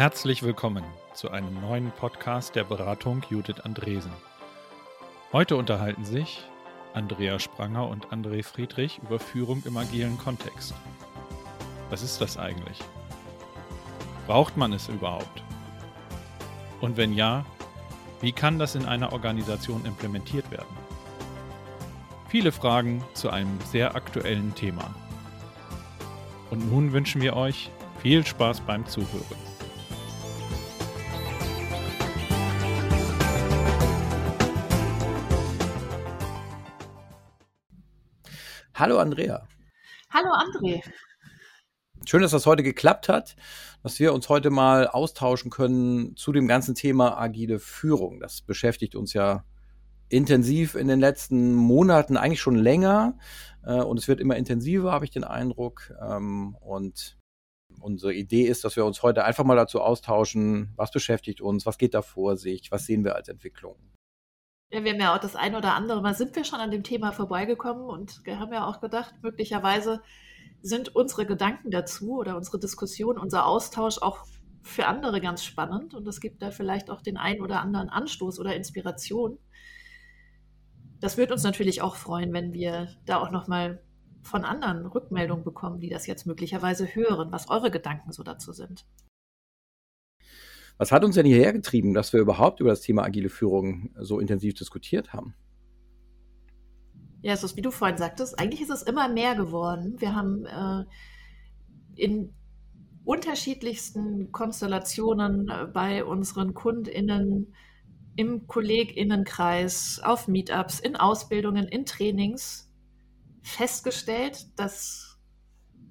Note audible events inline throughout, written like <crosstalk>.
Herzlich willkommen zu einem neuen Podcast der Beratung Judith Andresen. Heute unterhalten sich Andrea Spranger und André Friedrich über Führung im agilen Kontext. Was ist das eigentlich? Braucht man es überhaupt? Und wenn ja, wie kann das in einer Organisation implementiert werden? Viele Fragen zu einem sehr aktuellen Thema. Und nun wünschen wir euch viel Spaß beim Zuhören. Hallo Andrea. Hallo André. Schön, dass das heute geklappt hat, dass wir uns heute mal austauschen können zu dem ganzen Thema agile Führung. Das beschäftigt uns ja intensiv in den letzten Monaten, eigentlich schon länger. Äh, und es wird immer intensiver, habe ich den Eindruck. Ähm, und unsere Idee ist, dass wir uns heute einfach mal dazu austauschen, was beschäftigt uns, was geht da vor sich, was sehen wir als Entwicklung. Ja, wir haben ja auch das eine oder andere Mal sind wir schon an dem Thema vorbeigekommen und wir haben ja auch gedacht, möglicherweise sind unsere Gedanken dazu oder unsere Diskussion, unser Austausch auch für andere ganz spannend und es gibt da vielleicht auch den einen oder anderen Anstoß oder Inspiration. Das würde uns natürlich auch freuen, wenn wir da auch nochmal von anderen Rückmeldungen bekommen, die das jetzt möglicherweise hören, was eure Gedanken so dazu sind. Was hat uns denn hierher getrieben, dass wir überhaupt über das Thema agile Führung so intensiv diskutiert haben? Ja, es ist, wie du vorhin sagtest, eigentlich ist es immer mehr geworden. Wir haben äh, in unterschiedlichsten Konstellationen äh, bei unseren KundInnen im KollegInnenkreis, auf Meetups, in Ausbildungen, in Trainings festgestellt, dass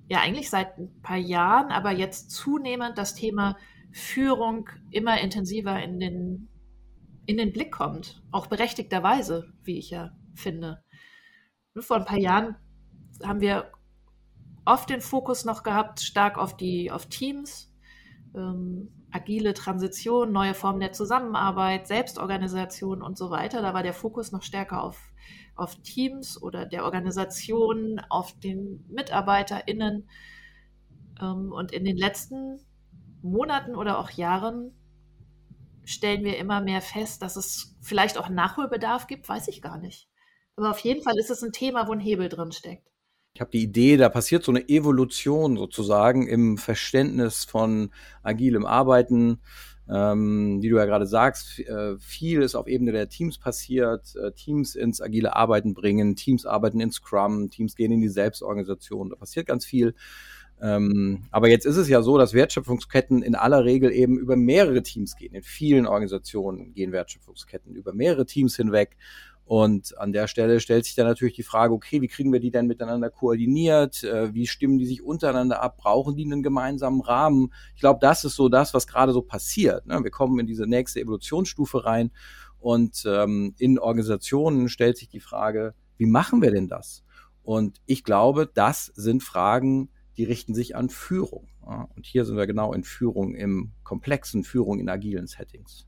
ja eigentlich seit ein paar Jahren, aber jetzt zunehmend das Thema Führung immer intensiver in den, in den Blick kommt. Auch berechtigterweise, wie ich ja finde. Vor ein paar Jahren haben wir oft den Fokus noch gehabt, stark auf die auf Teams, ähm, agile Transition, neue Formen der Zusammenarbeit, Selbstorganisation und so weiter. Da war der Fokus noch stärker auf, auf Teams oder der Organisation, auf den MitarbeiterInnen. Ähm, und in den letzten Monaten oder auch Jahren stellen wir immer mehr fest, dass es vielleicht auch Nachholbedarf gibt, weiß ich gar nicht. Aber auf jeden Fall ist es ein Thema, wo ein Hebel drin steckt. Ich habe die Idee, da passiert so eine Evolution sozusagen im Verständnis von agilem Arbeiten. Ähm, wie du ja gerade sagst, äh, viel ist auf Ebene der Teams passiert, äh, Teams ins agile Arbeiten bringen, Teams arbeiten in Scrum, Teams gehen in die Selbstorganisation, da passiert ganz viel. Ähm, aber jetzt ist es ja so, dass Wertschöpfungsketten in aller Regel eben über mehrere Teams gehen. In vielen Organisationen gehen Wertschöpfungsketten über mehrere Teams hinweg. Und an der Stelle stellt sich dann natürlich die Frage, okay, wie kriegen wir die denn miteinander koordiniert? Äh, wie stimmen die sich untereinander ab? Brauchen die einen gemeinsamen Rahmen? Ich glaube, das ist so das, was gerade so passiert. Ne? Wir kommen in diese nächste Evolutionsstufe rein und ähm, in Organisationen stellt sich die Frage, wie machen wir denn das? Und ich glaube, das sind Fragen, die richten sich an Führung. Und hier sind wir genau in Führung, im komplexen Führung in agilen Settings.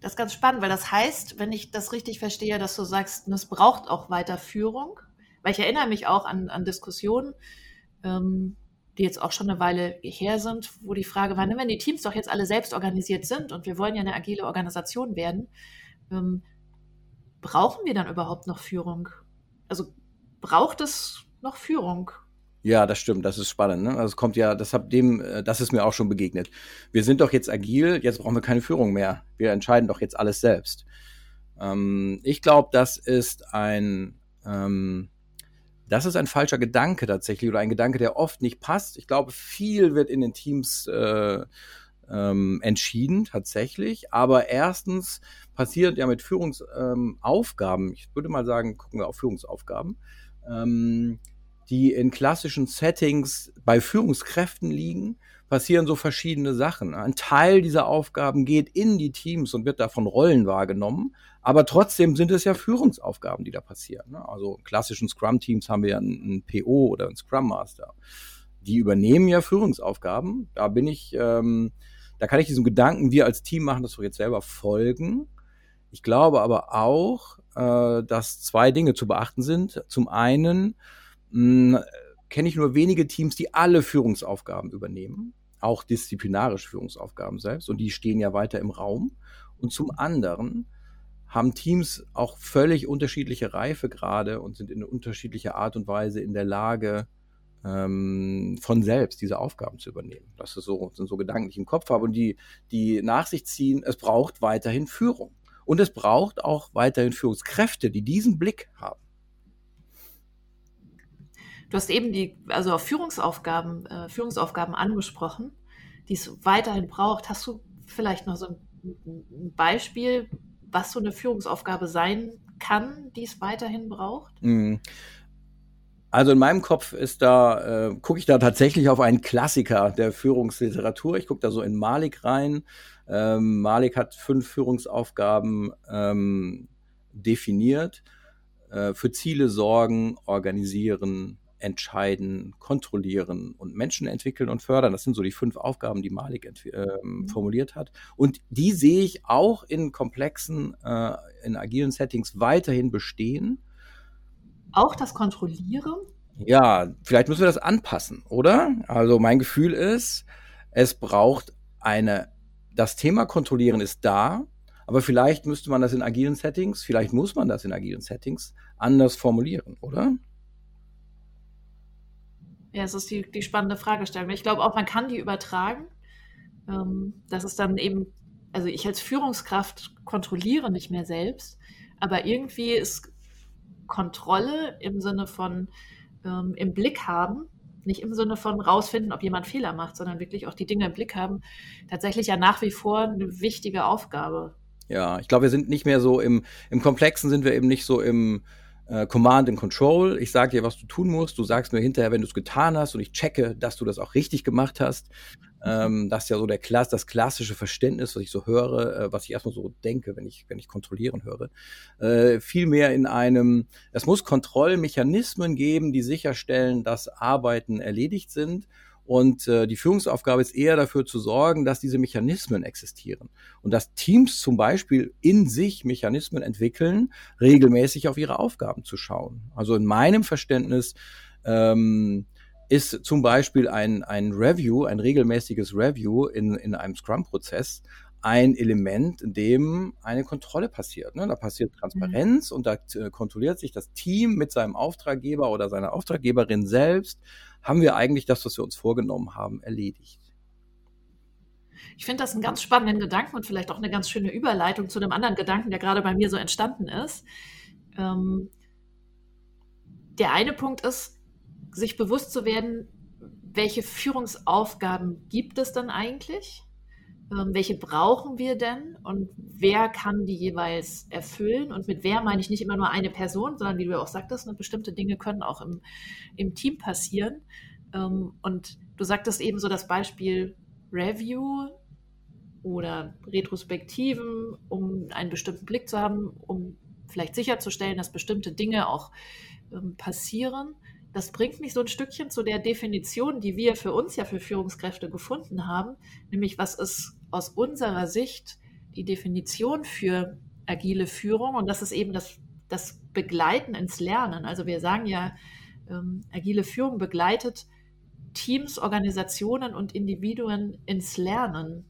Das ist ganz spannend, weil das heißt, wenn ich das richtig verstehe, dass du sagst, es braucht auch weiter Führung, weil ich erinnere mich auch an, an Diskussionen, ähm, die jetzt auch schon eine Weile her sind, wo die Frage war, ne, wenn die Teams doch jetzt alle selbst organisiert sind und wir wollen ja eine agile Organisation werden, ähm, brauchen wir dann überhaupt noch Führung? Also braucht es noch Führung? Ja, das stimmt, das ist spannend. Ne? Also es kommt ja, das hab dem, äh, das ist mir auch schon begegnet. Wir sind doch jetzt agil, jetzt brauchen wir keine Führung mehr. Wir entscheiden doch jetzt alles selbst. Ähm, ich glaube, das ist ein, ähm, das ist ein falscher Gedanke tatsächlich oder ein Gedanke, der oft nicht passt. Ich glaube, viel wird in den Teams äh, ähm, entschieden tatsächlich. Aber erstens passiert ja mit Führungsaufgaben, ich würde mal sagen, gucken wir auf Führungsaufgaben. Ähm, die in klassischen Settings bei Führungskräften liegen, passieren so verschiedene Sachen. Ein Teil dieser Aufgaben geht in die Teams und wird davon Rollen wahrgenommen, aber trotzdem sind es ja Führungsaufgaben, die da passieren. Ne? Also klassischen Scrum-Teams haben wir ja einen PO oder einen Scrum Master. Die übernehmen ja Führungsaufgaben. Da bin ich, ähm, da kann ich diesem Gedanken, wir als Team machen das doch jetzt selber folgen. Ich glaube aber auch, äh, dass zwei Dinge zu beachten sind. Zum einen, kenne ich nur wenige Teams, die alle Führungsaufgaben übernehmen. auch disziplinarische Führungsaufgaben selbst und die stehen ja weiter im Raum. Und zum anderen haben Teams auch völlig unterschiedliche Reifegrade und sind in unterschiedlicher Art und Weise in der Lage, ähm, von selbst diese Aufgaben zu übernehmen. Das ist so, sind so Gedanken, die ich im Kopf habe und die, die nach sich ziehen, es braucht weiterhin Führung. Und es braucht auch weiterhin Führungskräfte, die diesen Blick haben. Du hast eben die, also auf Führungsaufgaben, äh, Führungsaufgaben angesprochen, die es weiterhin braucht. Hast du vielleicht noch so ein, ein Beispiel, was so eine Führungsaufgabe sein kann, die es weiterhin braucht? Mhm. Also in meinem Kopf ist da, äh, gucke ich da tatsächlich auf einen Klassiker der Führungsliteratur. Ich gucke da so in Malik rein. Ähm, Malik hat fünf Führungsaufgaben ähm, definiert. Äh, für Ziele sorgen, organisieren, entscheiden, kontrollieren und Menschen entwickeln und fördern. Das sind so die fünf Aufgaben, die Malik äh, formuliert hat. Und die sehe ich auch in komplexen, äh, in agilen Settings weiterhin bestehen auch das Kontrollieren? Ja, vielleicht müssen wir das anpassen, oder? Also mein Gefühl ist, es braucht eine, das Thema Kontrollieren ist da, aber vielleicht müsste man das in agilen Settings, vielleicht muss man das in agilen Settings anders formulieren, oder? Ja, es ist die, die spannende Fragestellung. Ich glaube auch, man kann die übertragen. Ähm, das ist dann eben, also ich als Führungskraft kontrolliere nicht mehr selbst, aber irgendwie ist Kontrolle im Sinne von ähm, im Blick haben, nicht im Sinne von rausfinden, ob jemand Fehler macht, sondern wirklich auch die Dinge im Blick haben, tatsächlich ja nach wie vor eine wichtige Aufgabe. Ja, ich glaube, wir sind nicht mehr so im, im Komplexen sind wir eben nicht so im äh, Command and Control. Ich sage dir, was du tun musst. Du sagst mir hinterher, wenn du es getan hast und ich checke, dass du das auch richtig gemacht hast. Ähm, das ist ja so der Klass, das klassische Verständnis, was ich so höre, äh, was ich erstmal so denke, wenn ich, wenn ich kontrollieren höre. Äh, Vielmehr in einem, es muss Kontrollmechanismen geben, die sicherstellen, dass Arbeiten erledigt sind und äh, die Führungsaufgabe ist eher dafür zu sorgen, dass diese Mechanismen existieren und dass Teams zum Beispiel in sich Mechanismen entwickeln, regelmäßig auf ihre Aufgaben zu schauen. Also in meinem Verständnis ähm, ist zum Beispiel ein, ein Review, ein regelmäßiges Review in, in einem Scrum-Prozess ein Element, in dem eine Kontrolle passiert. Ne? Da passiert Transparenz mhm. und da äh, kontrolliert sich das Team mit seinem Auftraggeber oder seiner Auftraggeberin selbst. Haben wir eigentlich das, was wir uns vorgenommen haben, erledigt? Ich finde das einen ganz spannenden Gedanken und vielleicht auch eine ganz schöne Überleitung zu einem anderen Gedanken, der gerade bei mir so entstanden ist. Ähm, der eine Punkt ist, sich bewusst zu werden, welche Führungsaufgaben gibt es dann eigentlich? Ähm, welche brauchen wir denn und wer kann die jeweils erfüllen? Und mit wer meine ich nicht immer nur eine Person, sondern wie du auch sagtest, ne, bestimmte Dinge können auch im, im Team passieren. Ähm, und du sagtest eben so das Beispiel Review oder Retrospektiven, um einen bestimmten Blick zu haben, um vielleicht sicherzustellen, dass bestimmte Dinge auch ähm, passieren das bringt mich so ein Stückchen zu der Definition, die wir für uns ja für Führungskräfte gefunden haben, nämlich was ist aus unserer Sicht die Definition für agile Führung und das ist eben das, das Begleiten ins Lernen. Also wir sagen ja, ähm, agile Führung begleitet Teams, Organisationen und Individuen ins Lernen.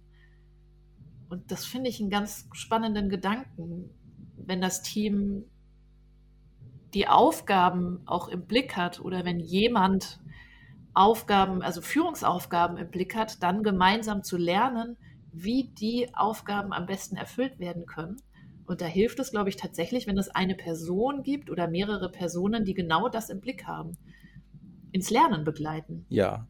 Und das finde ich einen ganz spannenden Gedanken, wenn das Team die Aufgaben auch im Blick hat oder wenn jemand Aufgaben, also Führungsaufgaben im Blick hat, dann gemeinsam zu lernen, wie die Aufgaben am besten erfüllt werden können. Und da hilft es, glaube ich, tatsächlich, wenn es eine Person gibt oder mehrere Personen, die genau das im Blick haben, ins Lernen begleiten. Ja,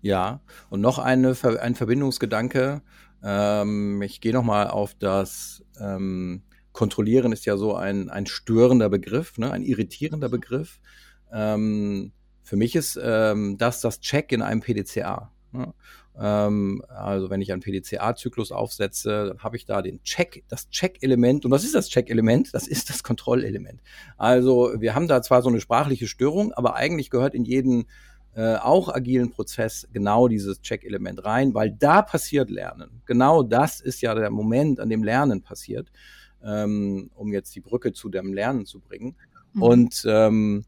ja. Und noch eine, ein Verbindungsgedanke. Ähm, ich gehe nochmal auf das ähm, kontrollieren ist ja so ein, ein störender Begriff, ne, ein irritierender Begriff. Ähm, für mich ist ähm, das das Check in einem PDCA. Ne? Ähm, also wenn ich einen PDCA-Zyklus aufsetze, dann habe ich da den Check, das Check-Element. Und was ist das Check-Element? Das ist das Kontrollelement. Also wir haben da zwar so eine sprachliche Störung, aber eigentlich gehört in jeden äh, auch agilen Prozess genau dieses Check-Element rein, weil da passiert Lernen. Genau das ist ja der Moment, an dem Lernen passiert ähm, um jetzt die Brücke zu dem Lernen zu bringen. Mhm. Und, ähm,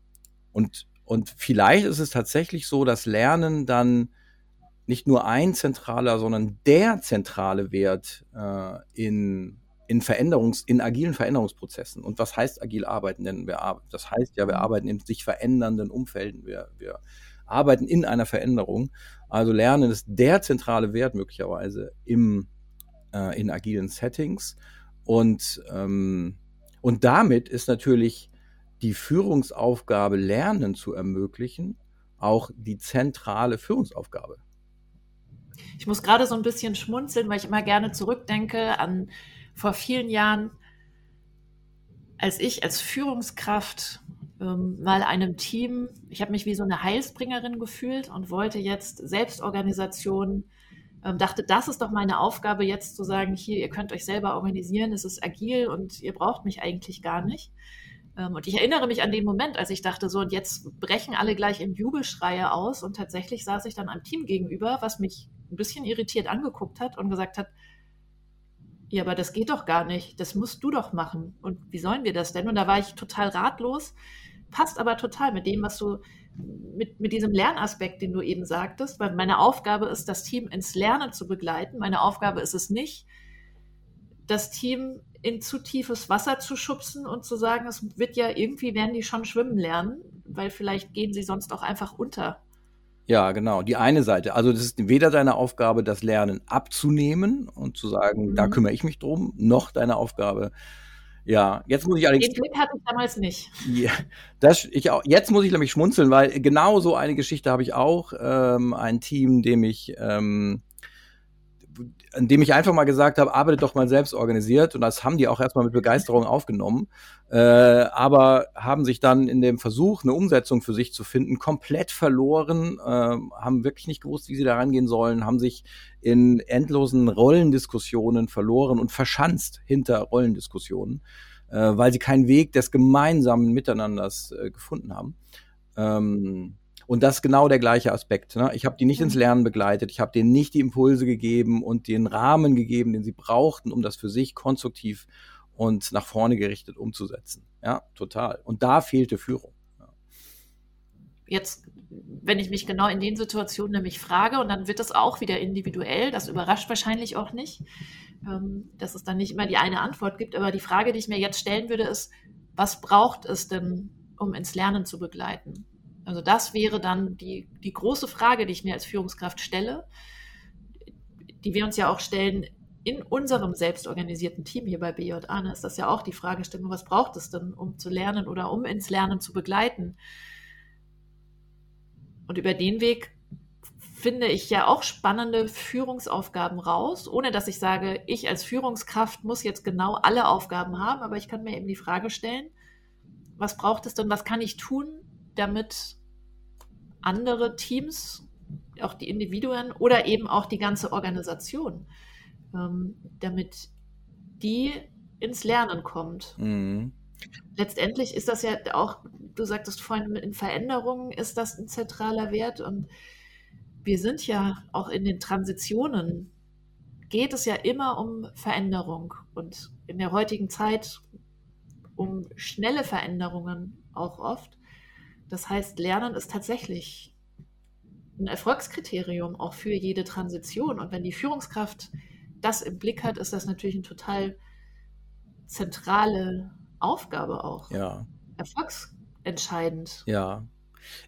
und, und vielleicht ist es tatsächlich so, dass Lernen dann nicht nur ein zentraler, sondern der zentrale Wert äh, in in Veränderungs, in agilen Veränderungsprozessen. Und was heißt agil arbeiten? Denn wir arbeiten, das heißt ja, wir arbeiten in sich verändernden Umfelden. Wir, wir arbeiten in einer Veränderung. Also Lernen ist der zentrale Wert möglicherweise im, äh, in agilen Settings. Und, ähm, und damit ist natürlich die Führungsaufgabe, Lernen zu ermöglichen, auch die zentrale Führungsaufgabe. Ich muss gerade so ein bisschen schmunzeln, weil ich immer gerne zurückdenke an vor vielen Jahren, als ich als Führungskraft ähm, mal einem Team, ich habe mich wie so eine Heilsbringerin gefühlt und wollte jetzt Selbstorganisation, ähm, dachte, das ist doch meine Aufgabe jetzt zu sagen, hier, ihr könnt euch selber organisieren, es ist agil und ihr braucht mich eigentlich gar nicht. Ähm, und ich erinnere mich an den Moment, als ich dachte, so, und jetzt brechen alle gleich in Jubelschreie aus. Und tatsächlich saß ich dann einem Team gegenüber, was mich ein bisschen irritiert angeguckt hat und gesagt hat, ja, aber das geht doch gar nicht. Das musst du doch machen. Und wie sollen wir das denn? Und da war ich total ratlos. Passt aber total mit dem, was du, mit, mit diesem Lernaspekt, den du eben sagtest, weil meine Aufgabe ist, das Team ins Lernen zu begleiten. Meine Aufgabe ist es nicht, das Team in zu tiefes Wasser zu schubsen und zu sagen, es wird ja irgendwie, werden die schon schwimmen lernen, weil vielleicht gehen sie sonst auch einfach unter. Ja, genau. Die eine Seite. Also das ist weder deine Aufgabe, das Lernen abzunehmen und zu sagen, mhm. da kümmere ich mich drum, noch deine Aufgabe. Ja, jetzt muss ich allerdings. Den Blick hatte ich damals nicht. Ja, das, ich auch, jetzt muss ich nämlich schmunzeln, weil genau so eine Geschichte habe ich auch. Ähm, ein Team, dem ich ähm, in dem ich einfach mal gesagt habe, arbeite doch mal selbst organisiert. Und das haben die auch erstmal mit Begeisterung aufgenommen. Äh, aber haben sich dann in dem Versuch, eine Umsetzung für sich zu finden, komplett verloren, äh, haben wirklich nicht gewusst, wie sie da rangehen sollen, haben sich in endlosen Rollendiskussionen verloren und verschanzt hinter Rollendiskussionen, äh, weil sie keinen Weg des gemeinsamen Miteinanders äh, gefunden haben. Ähm, und das ist genau der gleiche Aspekt. Ne? Ich habe die nicht ins Lernen begleitet, ich habe denen nicht die Impulse gegeben und den Rahmen gegeben, den sie brauchten, um das für sich konstruktiv und nach vorne gerichtet umzusetzen. Ja, total. Und da fehlte Führung. Ja. Jetzt, wenn ich mich genau in den Situationen nämlich frage, und dann wird das auch wieder individuell, das überrascht wahrscheinlich auch nicht, ähm, dass es dann nicht immer die eine Antwort gibt, aber die Frage, die ich mir jetzt stellen würde, ist, was braucht es denn, um ins Lernen zu begleiten? Also das wäre dann die, die große Frage, die ich mir als Führungskraft stelle, die wir uns ja auch stellen in unserem selbstorganisierten Team hier bei BJA. Ne, ist das ja auch die Fragestellung, was braucht es denn, um zu lernen oder um ins Lernen zu begleiten? Und über den Weg finde ich ja auch spannende Führungsaufgaben raus, ohne dass ich sage, ich als Führungskraft muss jetzt genau alle Aufgaben haben, aber ich kann mir eben die Frage stellen, was braucht es denn, was kann ich tun, damit andere Teams, auch die Individuen oder eben auch die ganze Organisation, ähm, damit die ins Lernen kommt. Mhm. Letztendlich ist das ja auch, du sagtest vorhin, in Veränderungen ist das ein zentraler Wert und wir sind ja auch in den Transitionen, geht es ja immer um Veränderung und in der heutigen Zeit um schnelle Veränderungen auch oft. Das heißt, Lernen ist tatsächlich ein Erfolgskriterium auch für jede Transition. Und wenn die Führungskraft das im Blick hat, ist das natürlich eine total zentrale Aufgabe auch. Ja. Erfolgsentscheidend. Ja.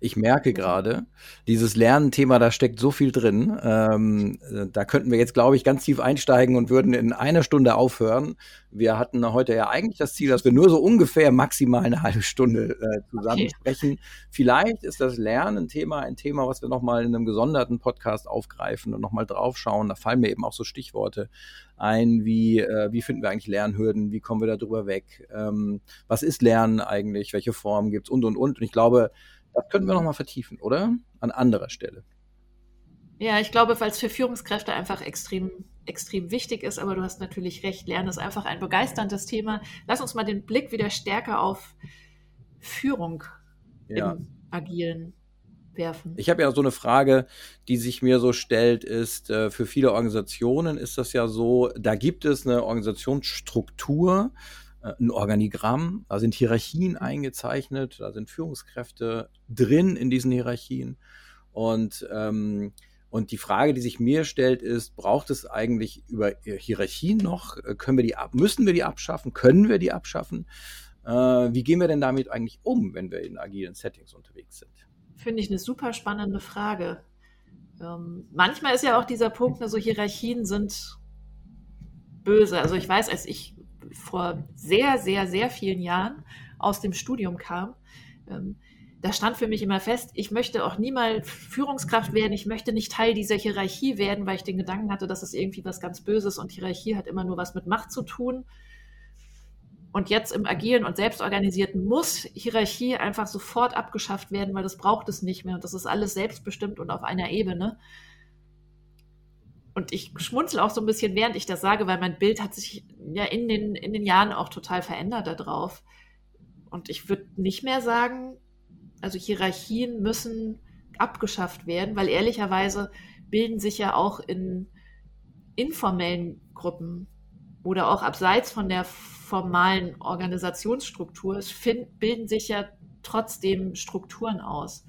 Ich merke gerade, dieses Lernthema, da steckt so viel drin. Ähm, da könnten wir jetzt, glaube ich, ganz tief einsteigen und würden in einer Stunde aufhören. Wir hatten heute ja eigentlich das Ziel, dass wir nur so ungefähr maximal eine <laughs> halbe Stunde äh, zusammen okay. sprechen. Vielleicht ist das Lernen-Thema ein Thema, was wir nochmal in einem gesonderten Podcast aufgreifen und nochmal draufschauen. Da fallen mir eben auch so Stichworte ein, wie, äh, wie finden wir eigentlich Lernhürden, wie kommen wir da drüber weg, ähm, was ist Lernen eigentlich, welche Formen gibt es und, und, und. Und ich glaube, das könnten wir nochmal vertiefen, oder? An anderer Stelle. Ja, ich glaube, weil es für Führungskräfte einfach extrem, extrem wichtig ist, aber du hast natürlich recht, Lernen ist einfach ein begeisterndes Thema. Lass uns mal den Blick wieder stärker auf Führung ja. im Agilen werfen. Ich habe ja so eine Frage, die sich mir so stellt, ist, äh, für viele Organisationen ist das ja so, da gibt es eine Organisationsstruktur, ein Organigramm, da sind Hierarchien eingezeichnet, da sind Führungskräfte drin in diesen Hierarchien und ähm, Und die Frage, die sich mir stellt, ist, braucht es eigentlich über Hierarchien noch? Können wir die ab, müssen wir die abschaffen? Können wir die abschaffen? Äh, wie gehen wir denn damit eigentlich um, wenn wir in agilen Settings unterwegs sind? Finde ich eine super spannende Frage. Ähm, manchmal ist ja auch dieser Punkt, also Hierarchien sind böse. Also ich weiß, als ich vor sehr, sehr, sehr vielen Jahren aus dem Studium kam, ähm, da stand für mich immer fest, ich möchte auch niemals Führungskraft werden, ich möchte nicht Teil dieser Hierarchie werden, weil ich den Gedanken hatte, dass es irgendwie was ganz Böses und Hierarchie hat immer nur was mit Macht zu tun. Und jetzt im agilen und selbstorganisierten muss Hierarchie einfach sofort abgeschafft werden, weil das braucht es nicht mehr und das ist alles selbstbestimmt und auf einer Ebene. Und ich schmunzel auch so ein bisschen, während ich das sage, weil mein Bild hat sich ja in den, in den Jahren auch total verändert darauf. Und ich würde nicht mehr sagen, also Hierarchien müssen abgeschafft werden, weil ehrlicherweise bilden sich ja auch in informellen Gruppen oder auch abseits von der formalen Organisationsstruktur, find, bilden sich ja trotzdem Strukturen aus.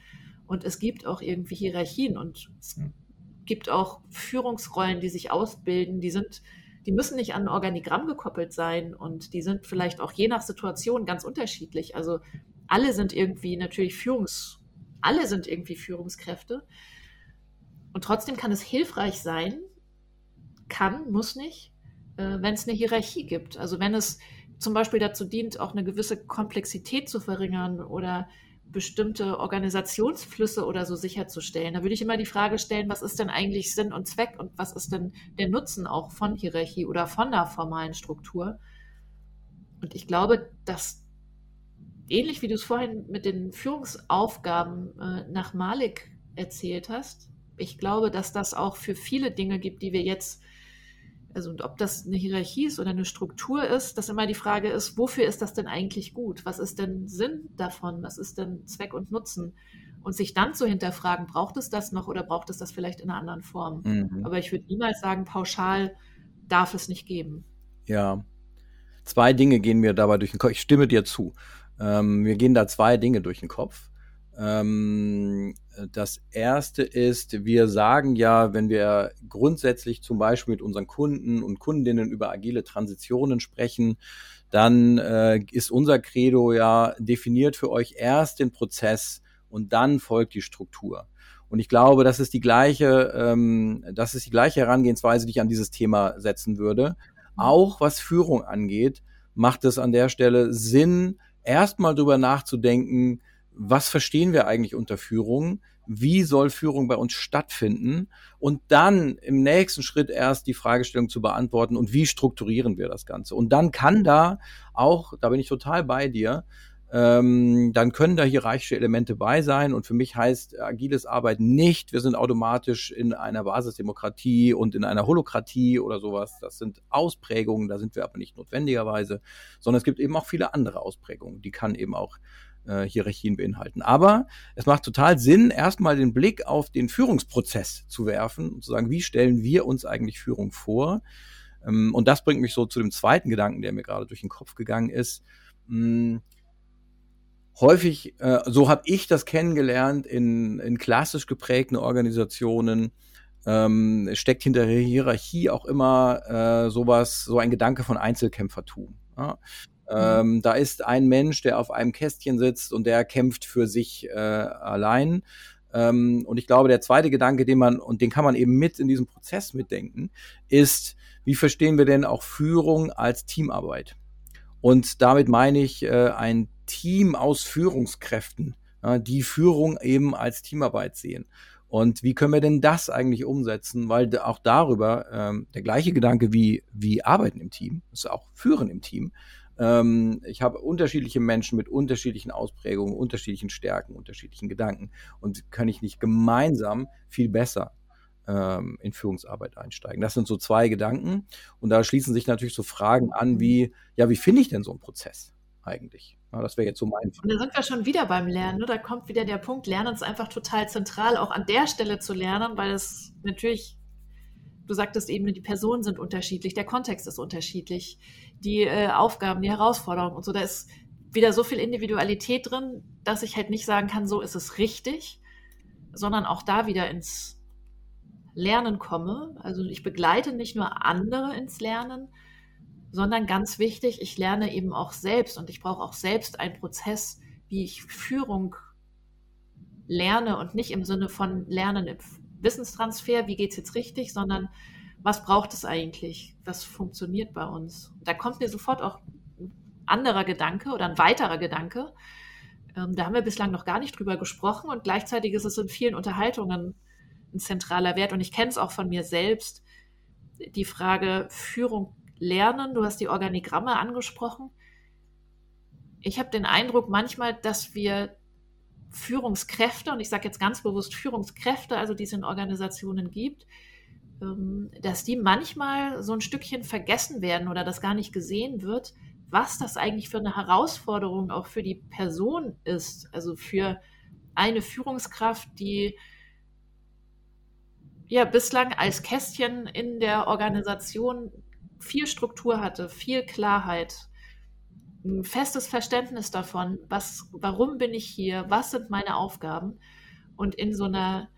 Und es gibt auch irgendwie Hierarchien und es gibt auch Führungsrollen, die sich ausbilden, die sind, die müssen nicht an ein Organigramm gekoppelt sein und die sind vielleicht auch je nach Situation ganz unterschiedlich. Also alle sind irgendwie natürlich Führungs, alle sind irgendwie Führungskräfte. Und trotzdem kann es hilfreich sein, kann, muss nicht, äh, wenn es eine Hierarchie gibt. Also wenn es zum Beispiel dazu dient, auch eine gewisse Komplexität zu verringern oder bestimmte Organisationsflüsse oder so sicherzustellen. Da würde ich immer die Frage stellen, was ist denn eigentlich Sinn und Zweck und was ist denn der Nutzen auch von Hierarchie oder von einer formalen Struktur? Und ich glaube, dass ähnlich wie du es vorhin mit den Führungsaufgaben äh, nach Malik erzählt hast, ich glaube, dass das auch für viele Dinge gibt, die wir jetzt also ob das eine Hierarchie ist oder eine Struktur ist, dass immer die Frage ist, wofür ist das denn eigentlich gut? Was ist denn Sinn davon? Was ist denn Zweck und Nutzen? Und sich dann zu hinterfragen, braucht es das noch oder braucht es das vielleicht in einer anderen Form? Mhm. Aber ich würde niemals sagen, pauschal darf es nicht geben. Ja. Zwei Dinge gehen mir dabei durch den Kopf. Ich stimme dir zu. Ähm, mir gehen da zwei Dinge durch den Kopf. Ähm, das erste ist, wir sagen ja, wenn wir grundsätzlich zum Beispiel mit unseren Kunden und Kundinnen über agile Transitionen sprechen, dann äh, ist unser Credo ja definiert für euch erst den Prozess und dann folgt die Struktur. Und ich glaube, das ist die gleiche, ähm, das ist die gleiche Herangehensweise, die ich an dieses Thema setzen würde. Auch was Führung angeht, macht es an der Stelle Sinn, erstmal drüber nachzudenken, was verstehen wir eigentlich unter Führung? Wie soll Führung bei uns stattfinden? Und dann im nächsten Schritt erst die Fragestellung zu beantworten und wie strukturieren wir das Ganze? Und dann kann da auch, da bin ich total bei dir, ähm, dann können da hierarchische Elemente bei sein. Und für mich heißt agiles Arbeiten nicht, wir sind automatisch in einer Basisdemokratie und in einer Holokratie oder sowas. Das sind Ausprägungen, da sind wir aber nicht notwendigerweise, sondern es gibt eben auch viele andere Ausprägungen. Die kann eben auch äh, Hierarchien beinhalten. Aber es macht total Sinn, erstmal den Blick auf den Führungsprozess zu werfen und zu sagen, wie stellen wir uns eigentlich Führung vor? Ähm, und das bringt mich so zu dem zweiten Gedanken, der mir gerade durch den Kopf gegangen ist. Hm, häufig, äh, so habe ich das kennengelernt in, in klassisch geprägten Organisationen, ähm, steckt hinter der Hierarchie auch immer äh, sowas, so ein Gedanke von Einzelkämpfertum. Ja? Mhm. Ähm, da ist ein Mensch, der auf einem Kästchen sitzt und der kämpft für sich äh, allein. Ähm, und ich glaube, der zweite Gedanke, den man, und den kann man eben mit in diesem Prozess mitdenken, ist, wie verstehen wir denn auch Führung als Teamarbeit? Und damit meine ich äh, ein Team aus Führungskräften, ja, die Führung eben als Teamarbeit sehen. Und wie können wir denn das eigentlich umsetzen? Weil auch darüber ähm, der gleiche Gedanke wie, wie Arbeiten im Team, ist auch Führen im Team, ähm, ich habe unterschiedliche Menschen mit unterschiedlichen Ausprägungen, unterschiedlichen Stärken, unterschiedlichen Gedanken und kann ich nicht gemeinsam viel besser ähm, in Führungsarbeit einsteigen. Das sind so zwei Gedanken und da schließen sich natürlich so Fragen an wie, ja, wie finde ich denn so einen Prozess eigentlich? Das wäre jetzt so mein. Und da sind wir schon wieder beim Lernen. Ne? Da kommt wieder der Punkt, Lernen ist einfach total zentral, auch an der Stelle zu lernen, weil es natürlich du sagtest eben, die Personen sind unterschiedlich, der Kontext ist unterschiedlich, die äh, Aufgaben, die Herausforderungen und so. Da ist wieder so viel Individualität drin, dass ich halt nicht sagen kann, so ist es richtig, sondern auch da wieder ins Lernen komme. Also ich begleite nicht nur andere ins Lernen, sondern ganz wichtig, ich lerne eben auch selbst und ich brauche auch selbst einen Prozess, wie ich Führung lerne und nicht im Sinne von Lernen im Wissenstransfer, wie geht es jetzt richtig, sondern was braucht es eigentlich? Was funktioniert bei uns? Da kommt mir sofort auch ein anderer Gedanke oder ein weiterer Gedanke. Ähm, da haben wir bislang noch gar nicht drüber gesprochen und gleichzeitig ist es in vielen Unterhaltungen ein zentraler Wert und ich kenne es auch von mir selbst. Die Frage Führung lernen, du hast die Organigramme angesprochen. Ich habe den Eindruck manchmal, dass wir Führungskräfte, und ich sage jetzt ganz bewusst Führungskräfte, also die es in Organisationen gibt, ähm, dass die manchmal so ein Stückchen vergessen werden oder das gar nicht gesehen wird, was das eigentlich für eine Herausforderung auch für die Person ist. Also für eine Führungskraft, die ja bislang als Kästchen in der Organisation viel Struktur hatte, viel Klarheit, ein festes Verständnis davon, was, warum bin ich hier, was sind meine Aufgaben und in so einer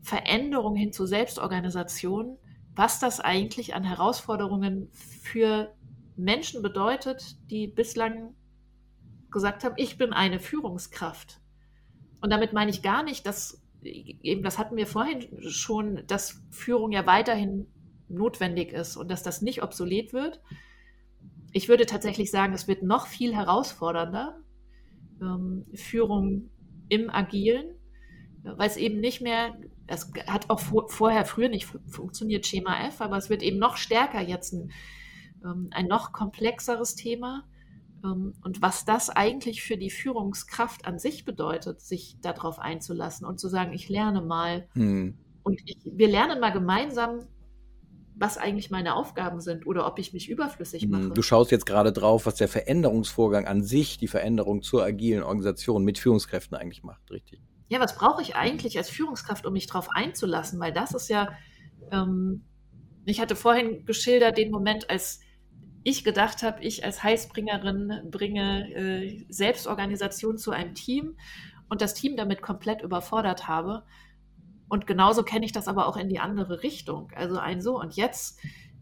Veränderung hin zur Selbstorganisation, was das eigentlich an Herausforderungen für Menschen bedeutet, die bislang gesagt haben, ich bin eine Führungskraft. Und damit meine ich gar nicht, dass eben, das hatten wir vorhin schon, dass Führung ja weiterhin notwendig ist und dass das nicht obsolet wird, ich würde tatsächlich sagen, es wird noch viel herausfordernder, ähm, Führung im Agilen, weil es eben nicht mehr, es hat auch vor, vorher früher nicht funktioniert, Schema F, aber es wird eben noch stärker jetzt ein, ähm, ein noch komplexeres Thema. Ähm, und was das eigentlich für die Führungskraft an sich bedeutet, sich darauf einzulassen und zu sagen, ich lerne mal. Hm. Und ich, wir lernen mal gemeinsam was eigentlich meine Aufgaben sind oder ob ich mich überflüssig mache. Du schaust jetzt gerade drauf, was der Veränderungsvorgang an sich, die Veränderung zur agilen Organisation mit Führungskräften eigentlich macht, richtig? Ja, was brauche ich eigentlich als Führungskraft, um mich darauf einzulassen? Weil das ist ja, ähm, ich hatte vorhin geschildert den Moment, als ich gedacht habe, ich als Heißbringerin bringe äh, Selbstorganisation zu einem Team und das Team damit komplett überfordert habe. Und genauso kenne ich das aber auch in die andere Richtung. Also ein so und jetzt,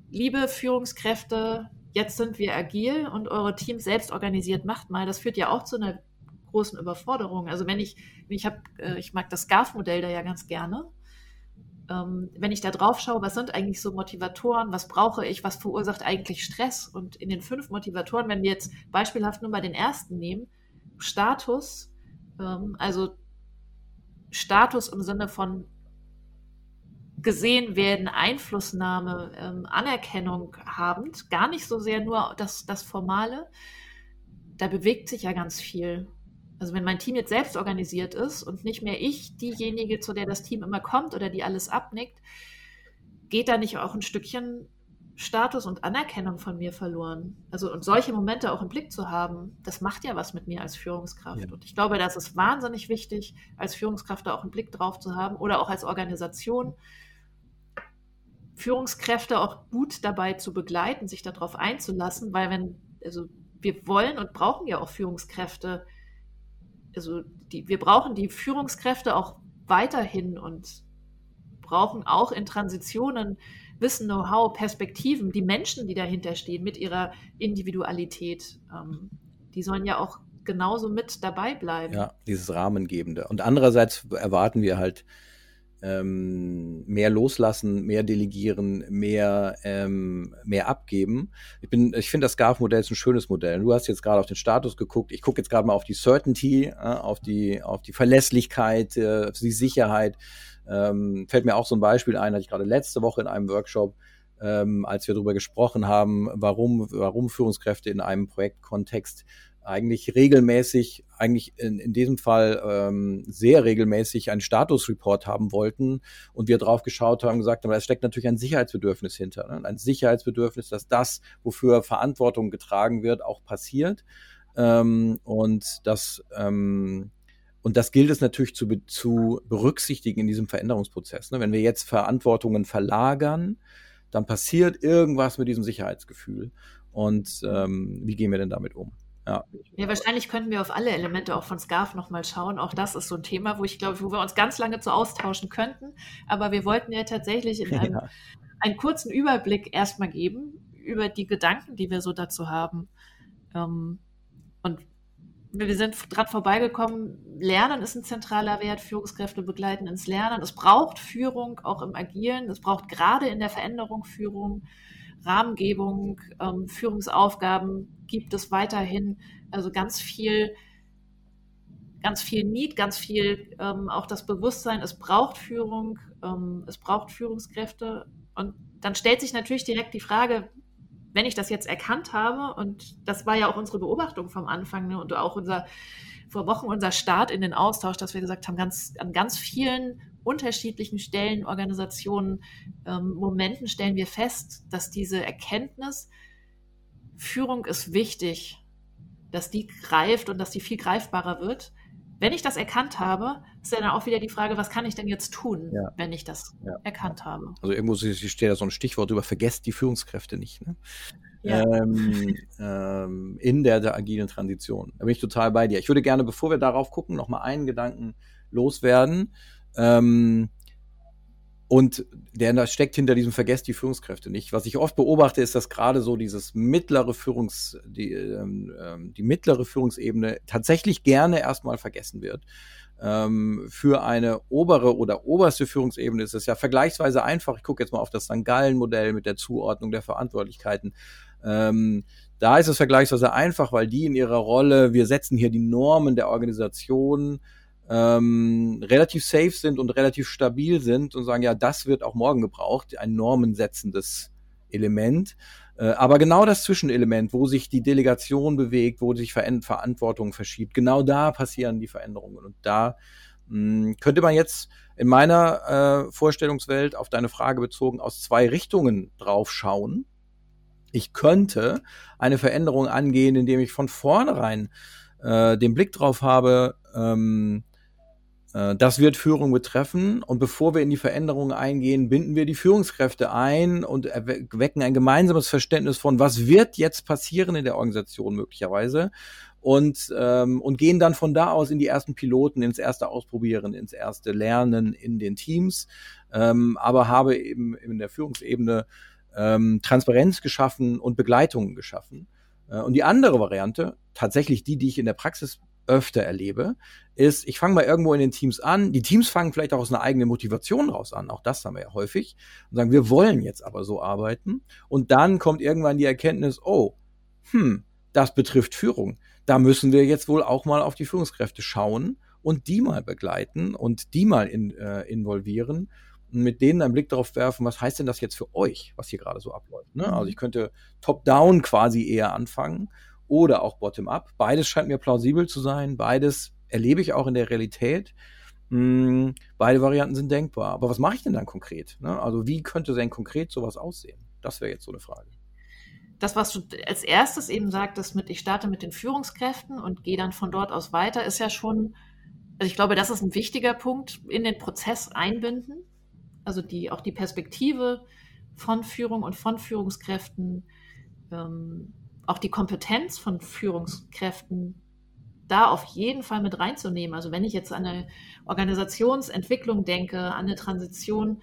liebe Führungskräfte, jetzt sind wir agil und eure Teams selbst organisiert, macht mal. Das führt ja auch zu einer großen Überforderung. Also wenn ich, ich habe, äh, ich mag das SCARF-Modell da ja ganz gerne. Ähm, wenn ich da drauf schaue, was sind eigentlich so Motivatoren, was brauche ich, was verursacht eigentlich Stress? Und in den fünf Motivatoren, wenn wir jetzt beispielhaft nur mal den ersten nehmen, Status, ähm, also Status im Sinne von gesehen werden, Einflussnahme, ähm, Anerkennung habend, gar nicht so sehr nur das, das Formale, da bewegt sich ja ganz viel. Also wenn mein Team jetzt selbst organisiert ist und nicht mehr ich diejenige, zu der das Team immer kommt oder die alles abnickt, geht da nicht auch ein Stückchen Status und Anerkennung von mir verloren. Also und solche Momente auch im Blick zu haben, das macht ja was mit mir als Führungskraft. Ja. Und ich glaube, das ist wahnsinnig wichtig, als Führungskraft da auch einen Blick drauf zu haben oder auch als Organisation, Führungskräfte auch gut dabei zu begleiten, sich darauf einzulassen, weil wenn, also wir wollen und brauchen ja auch Führungskräfte, also die, wir brauchen die Führungskräfte auch weiterhin und brauchen auch in Transitionen Wissen, Know-how, Perspektiven, die Menschen, die dahinter stehen, mit ihrer Individualität, ähm, die sollen ja auch genauso mit dabei bleiben. Ja, dieses Rahmengebende. Und andererseits erwarten wir halt ähm, mehr loslassen, mehr delegieren, mehr, ähm, mehr abgeben. Ich, bin, ich finde, das SCARF-Modell ist ein schönes Modell. Du hast jetzt gerade auf den Status geguckt. Ich gucke jetzt gerade mal auf die Certainty, äh, auf, die, auf die Verlässlichkeit, äh, auf die Sicherheit. Ähm, fällt mir auch so ein Beispiel ein, hatte ich gerade letzte Woche in einem Workshop, ähm, als wir darüber gesprochen haben, warum, warum Führungskräfte in einem Projektkontext eigentlich regelmäßig, eigentlich in, in diesem Fall ähm, sehr regelmäßig einen Statusreport haben wollten und wir drauf geschaut haben, gesagt haben, da steckt natürlich ein Sicherheitsbedürfnis hinter. Ne? Ein Sicherheitsbedürfnis, dass das, wofür Verantwortung getragen wird, auch passiert. Ähm, und das ähm, und das gilt es natürlich zu, zu berücksichtigen in diesem Veränderungsprozess. Ne? Wenn wir jetzt Verantwortungen verlagern, dann passiert irgendwas mit diesem Sicherheitsgefühl. Und ähm, wie gehen wir denn damit um? Ja. ja, wahrscheinlich könnten wir auf alle Elemente auch von SCARF nochmal schauen. Auch das ist so ein Thema, wo ich glaube, wo wir uns ganz lange zu austauschen könnten. Aber wir wollten ja tatsächlich in einem, <laughs> ja. einen kurzen Überblick erstmal geben über die Gedanken, die wir so dazu haben. Ähm, und wir sind dran vorbeigekommen, Lernen ist ein zentraler Wert, Führungskräfte begleiten ins Lernen. Es braucht Führung auch im Agilen, es braucht gerade in der Veränderung Führung, Rahmengebung, ähm, Führungsaufgaben gibt es weiterhin. Also ganz viel, ganz viel Need, ganz viel ähm, auch das Bewusstsein, es braucht Führung, ähm, es braucht Führungskräfte. Und dann stellt sich natürlich direkt die Frage, wenn ich das jetzt erkannt habe, und das war ja auch unsere Beobachtung vom Anfang ne, und auch unser vor Wochen unser Start in den Austausch, dass wir gesagt haben, ganz, an ganz vielen unterschiedlichen Stellen, Organisationen, ähm, Momenten stellen wir fest, dass diese Erkenntnis, Führung ist wichtig, dass die greift und dass die viel greifbarer wird. Wenn ich das erkannt habe, ist dann auch wieder die Frage, was kann ich denn jetzt tun, ja. wenn ich das ja. erkannt habe? Also irgendwo steht da so ein Stichwort über, vergesst die Führungskräfte nicht. Ne? Ja. Ähm, ähm, in der, der agilen Transition. Da bin ich total bei dir. Ich würde gerne, bevor wir darauf gucken, noch mal einen Gedanken loswerden. Ähm, und der steckt hinter diesem Vergesst die Führungskräfte nicht. Was ich oft beobachte, ist, dass gerade so dieses mittlere Führungs, die, ähm, ähm die mittlere Führungsebene tatsächlich gerne erstmal vergessen wird. Ähm, für eine obere oder oberste Führungsebene ist es ja vergleichsweise einfach. Ich gucke jetzt mal auf das St. Gallen-Modell mit der Zuordnung der Verantwortlichkeiten. Ähm, da ist es vergleichsweise einfach, weil die in ihrer Rolle, wir setzen hier die Normen der Organisation, ähm, relativ safe sind und relativ stabil sind und sagen, ja, das wird auch morgen gebraucht, ein normensetzendes Element. Äh, aber genau das Zwischenelement, wo sich die Delegation bewegt, wo sich Ver Verantwortung verschiebt, genau da passieren die Veränderungen. Und da mh, hm, könnte man jetzt in meiner äh, Vorstellungswelt auf deine Frage bezogen aus zwei Richtungen drauf schauen. Ich könnte eine Veränderung angehen, indem ich von vornherein äh, den Blick drauf habe, ähm, äh, das wird Führung betreffen. Und bevor wir in die Veränderungen eingehen, binden wir die Führungskräfte ein und wecken ein gemeinsames Verständnis von, was wird jetzt passieren in der Organisation möglicherweise. Und, ähm, und gehen dann von da aus in die ersten Piloten, ins erste Ausprobieren, ins erste Lernen in den Teams. Ähm, aber habe eben in der Führungsebene ähm, Transparenz geschaffen und Begleitungen geschaffen. Äh, und die andere Variante, tatsächlich die, die ich in der Praxis öfter erlebe, ist, ich fange mal irgendwo in den Teams an. Die Teams fangen vielleicht auch aus einer eigenen Motivation raus an. Auch das haben wir ja häufig. Und sagen, wir wollen jetzt aber so arbeiten. Und dann kommt irgendwann die Erkenntnis, oh, hm, das betrifft Führung. Da müssen wir jetzt wohl auch mal auf die Führungskräfte schauen und die mal begleiten und die mal in, äh, involvieren und mit denen einen Blick darauf werfen, was heißt denn das jetzt für euch, was hier gerade so abläuft. Ne? Also ich könnte top-down quasi eher anfangen oder auch bottom-up. Beides scheint mir plausibel zu sein. Beides erlebe ich auch in der Realität. Hm, beide Varianten sind denkbar. Aber was mache ich denn dann konkret? Ne? Also wie könnte denn konkret sowas aussehen? Das wäre jetzt so eine Frage. Das, was du als erstes eben sagtest, mit ich starte mit den Führungskräften und gehe dann von dort aus weiter, ist ja schon, also ich glaube, das ist ein wichtiger Punkt, in den Prozess einbinden. Also die, auch die Perspektive von Führung und von Führungskräften ähm, auch die Kompetenz von Führungskräften da auf jeden Fall mit reinzunehmen. Also wenn ich jetzt an eine Organisationsentwicklung denke, an eine Transition,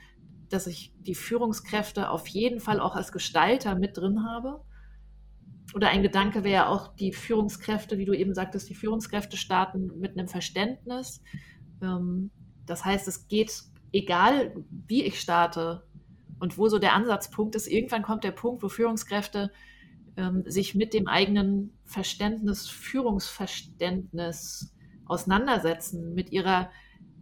dass ich die Führungskräfte auf jeden Fall auch als Gestalter mit drin habe. Oder ein Gedanke wäre auch die Führungskräfte, wie du eben sagtest, die Führungskräfte starten mit einem Verständnis. Ähm, das heißt, es geht, egal wie ich starte und wo so der Ansatzpunkt ist, irgendwann kommt der Punkt, wo Führungskräfte ähm, sich mit dem eigenen Verständnis, Führungsverständnis auseinandersetzen, mit ihrer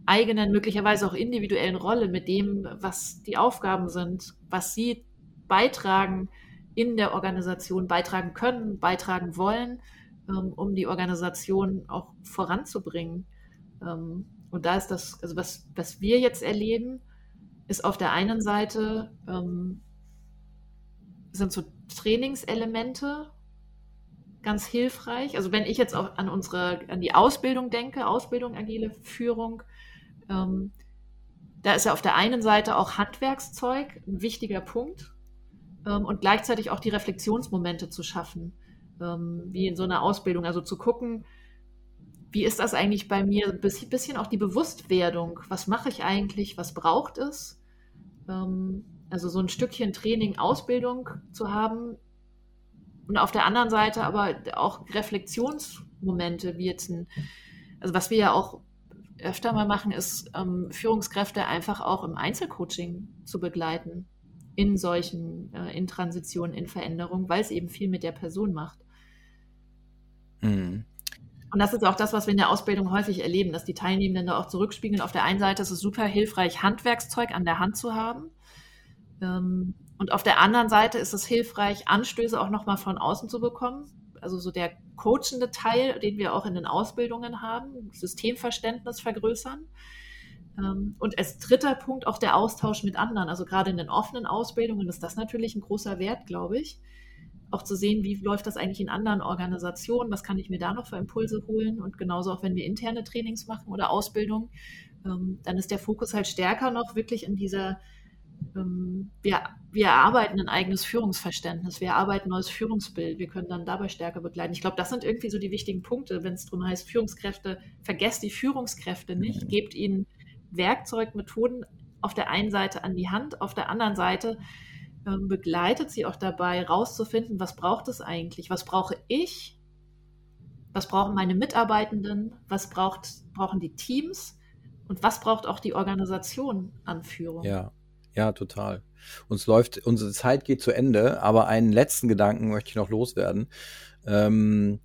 eigenen, möglicherweise auch individuellen Rolle, mit dem, was die Aufgaben sind, was sie beitragen in der Organisation, beitragen können, beitragen wollen, ähm, um die Organisation auch voranzubringen. Ähm, und da ist das, also was, was wir jetzt erleben, ist auf der einen Seite ähm, sind so Trainingselemente ganz hilfreich. Also wenn ich jetzt auch an unsere, an die Ausbildung denke, Ausbildung, agile Führung, ähm, da ist ja auf der einen Seite auch Handwerkszeug ein wichtiger Punkt ähm, und gleichzeitig auch die Reflexionsmomente zu schaffen. ähm, wie in so einer Ausbildung. Also zu gucken, wie ist das eigentlich bei mir? Ein bisschen auch die Bewusstwerdung. Was mache ich eigentlich? Was braucht es? Ähm, also so ein Stückchen Training, Ausbildung zu haben. Und auf der anderen Seite aber auch Reflexionsmomente, wie jetzt ein, also was wir ja auch öfter mal machen, ist ähm, Führungskräfte einfach auch im Einzelcoaching zu begleiten in solchen, äh, in Transitionen, in Veränderungen, weil es eben viel mit der Person macht. Mhm. Und das ist auch das, was wir in der Ausbildung häufig erleben, dass die Teilnehmenden da auch zurückspiegeln. Auf der einen Seite ist es super hilfreich, Handwerkszeug an der Hand zu haben. Ähm, und auf der anderen Seite ist es hilfreich, Anstöße auch nochmal von außen zu bekommen. Also so der coachende Teil, den wir auch in den Ausbildungen haben, Systemverständnis vergrößern. Ähm, und als dritter Punkt auch der Austausch mit anderen. Also gerade in den offenen Ausbildungen ist das natürlich ein großer Wert, glaube ich. Auch zu sehen, wie läuft das eigentlich in anderen Organisationen, was kann ich mir da noch für Impulse holen. Und genauso auch, wenn wir interne Trainings machen oder Ausbildung, ähm, dann ist der Fokus halt stärker noch wirklich in dieser ähm, wir, wir erarbeiten ein eigenes Führungsverständnis, wir erarbeiten ein neues Führungsbild, wir können dann dabei stärker begleiten. Ich glaube, das sind irgendwie so die wichtigen Punkte, wenn es darum heißt, Führungskräfte, vergesst die Führungskräfte nicht, mhm. gebt ihnen Werkzeug, Methoden auf der einen Seite an die Hand, auf der anderen Seite ähm, begleitet sie auch dabei, rauszufinden, was braucht es eigentlich, was brauche ich, was brauchen meine Mitarbeitenden, was braucht, brauchen die Teams und was braucht auch die Organisation an Führung. Ja. Ja, total. Uns läuft, unsere Zeit geht zu Ende, aber einen letzten Gedanken möchte ich noch loswerden. Ähm,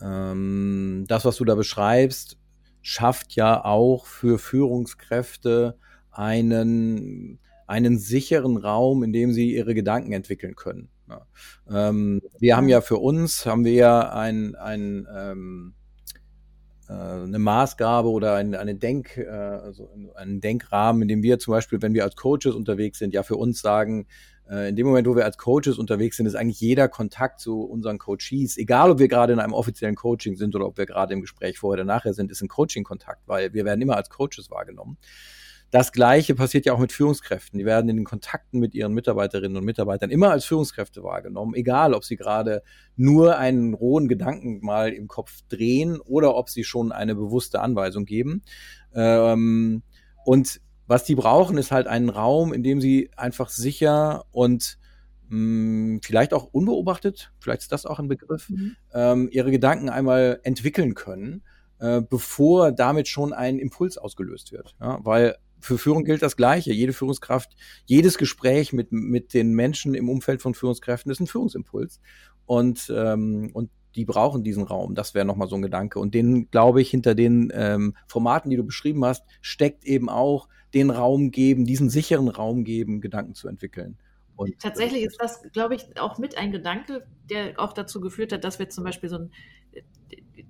ähm, das, was du da beschreibst, schafft ja auch für Führungskräfte einen, einen sicheren Raum, in dem sie ihre Gedanken entwickeln können. Ja. Ähm, wir haben ja für uns, haben wir ja ein, ein ähm, äh, eine Maßgabe oder ein, eine Denk, äh, also einen Denkrahmen, in dem wir zum Beispiel, wenn wir als Coaches unterwegs sind, ja für uns sagen, äh, in dem Moment, wo wir als Coaches unterwegs sind, ist eigentlich jeder Kontakt zu unseren Coaches, egal ob wir gerade in einem offiziellen Coaching sind oder ob wir gerade im Gespräch vorher oder nachher sind, ist ein Coaching-Kontakt, weil wir werden immer als Coaches wahrgenommen. Das Gleiche passiert ja auch mit Führungskräften. Die werden in den Kontakten mit ihren Mitarbeiterinnen und Mitarbeitern immer als Führungskräfte wahrgenommen, egal ob sie gerade nur einen rohen Gedanken mal im Kopf drehen oder ob sie schon eine bewusste Anweisung geben. Ähm, und was die brauchen, ist halt einen Raum, in dem sie einfach sicher und mh, hm, vielleicht auch unbeobachtet, vielleicht ist das auch ein Begriff, mhm. ähm, ihre Gedanken einmal entwickeln können, äh, bevor damit schon ein Impuls ausgelöst wird. Ja? Weil für Führung gilt das Gleiche. Jede Führungskraft, jedes Gespräch mit, mit den Menschen im Umfeld von Führungskräften ist ein Führungsimpuls. Und, ähm, und die brauchen diesen Raum. Das wäre nochmal so ein Gedanke. Und den, glaube ich, hinter den ähm, Formaten, die du beschrieben hast, steckt eben auch den Raum geben, diesen sicheren Raum geben, Gedanken zu entwickeln. Und Tatsächlich ist das, glaube ich, auch mit ein Gedanke, der auch dazu geführt hat, dass wir zum Beispiel so ein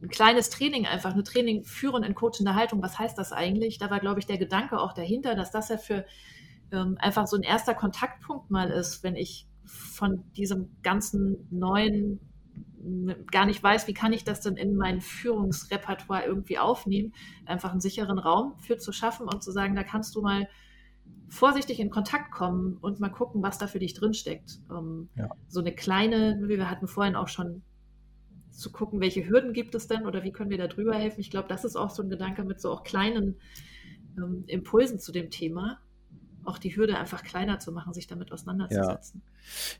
ein kleines Training einfach, eine Training führen in coachender Haltung, was heißt das eigentlich? Da war, glaube ich, der Gedanke auch dahinter, dass das ja für ähm, einfach so ein erster Kontaktpunkt mal ist, wenn ich von diesem ganzen neuen gar nicht weiß, wie kann ich das denn in mein Führungsrepertoire irgendwie aufnehmen, einfach einen sicheren Raum für zu schaffen und zu sagen, da kannst du mal vorsichtig in Kontakt kommen und mal gucken, was da für dich drinsteckt. Ähm, ja. So eine kleine, wie wir hatten vorhin auch schon zu gucken, welche Hürden gibt es denn oder wie können wir da drüber helfen. Ich glaube, das ist auch so ein Gedanke mit so auch kleinen ähm, Impulsen zu dem Thema, auch die Hürde einfach kleiner zu machen, sich damit auseinanderzusetzen.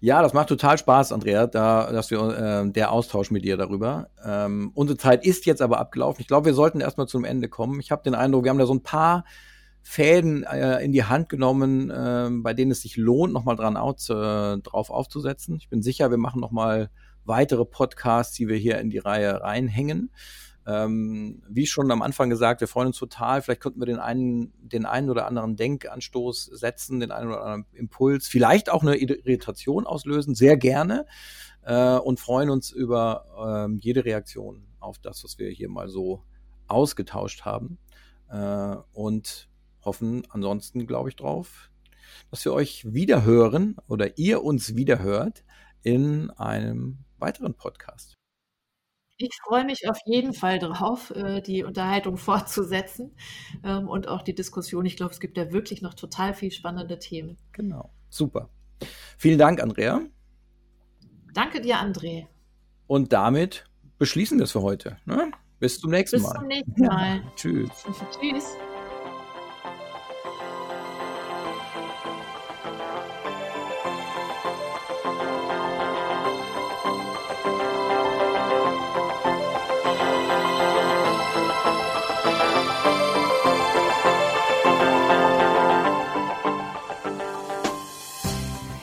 Ja, ja das macht total Spaß, Andrea, da, dass wir äh, der Austausch mit dir darüber. Ähm, unsere Zeit ist jetzt aber abgelaufen. Ich glaube, wir sollten erstmal zum Ende kommen. Ich habe den Eindruck, wir haben da so ein paar Fäden äh, in die Hand genommen, äh, bei denen es sich lohnt, nochmal dran aus, äh, drauf aufzusetzen. Ich bin sicher, wir machen nochmal weitere Podcasts, die wir hier in die Reihe reinhängen. Ähm, wie schon am Anfang gesagt, wir freuen uns total. Vielleicht könnten wir den einen, den einen oder anderen Denkanstoß setzen, den einen oder anderen Impuls, vielleicht auch eine Irritation auslösen, sehr gerne äh, und freuen uns über äh, jede Reaktion auf das, was wir hier mal so ausgetauscht haben äh, und hoffen ansonsten, glaube ich, drauf, dass wir euch wiederhören oder ihr uns wiederhört in einem weiteren Podcast. Ich freue mich auf jeden Fall drauf, äh, die Unterhaltung <laughs> fortzusetzen ähm, und auch die Diskussion. Ich glaube, es gibt ja wirklich noch total viel spannende Themen. Genau, super. Vielen Dank, Andrea. Danke dir, André. Und damit beschließen wir es für heute. Ne? Bis zum nächsten Bis Mal. zum nächsten Mal. <laughs> Tschüss. <laughs> Tschüss.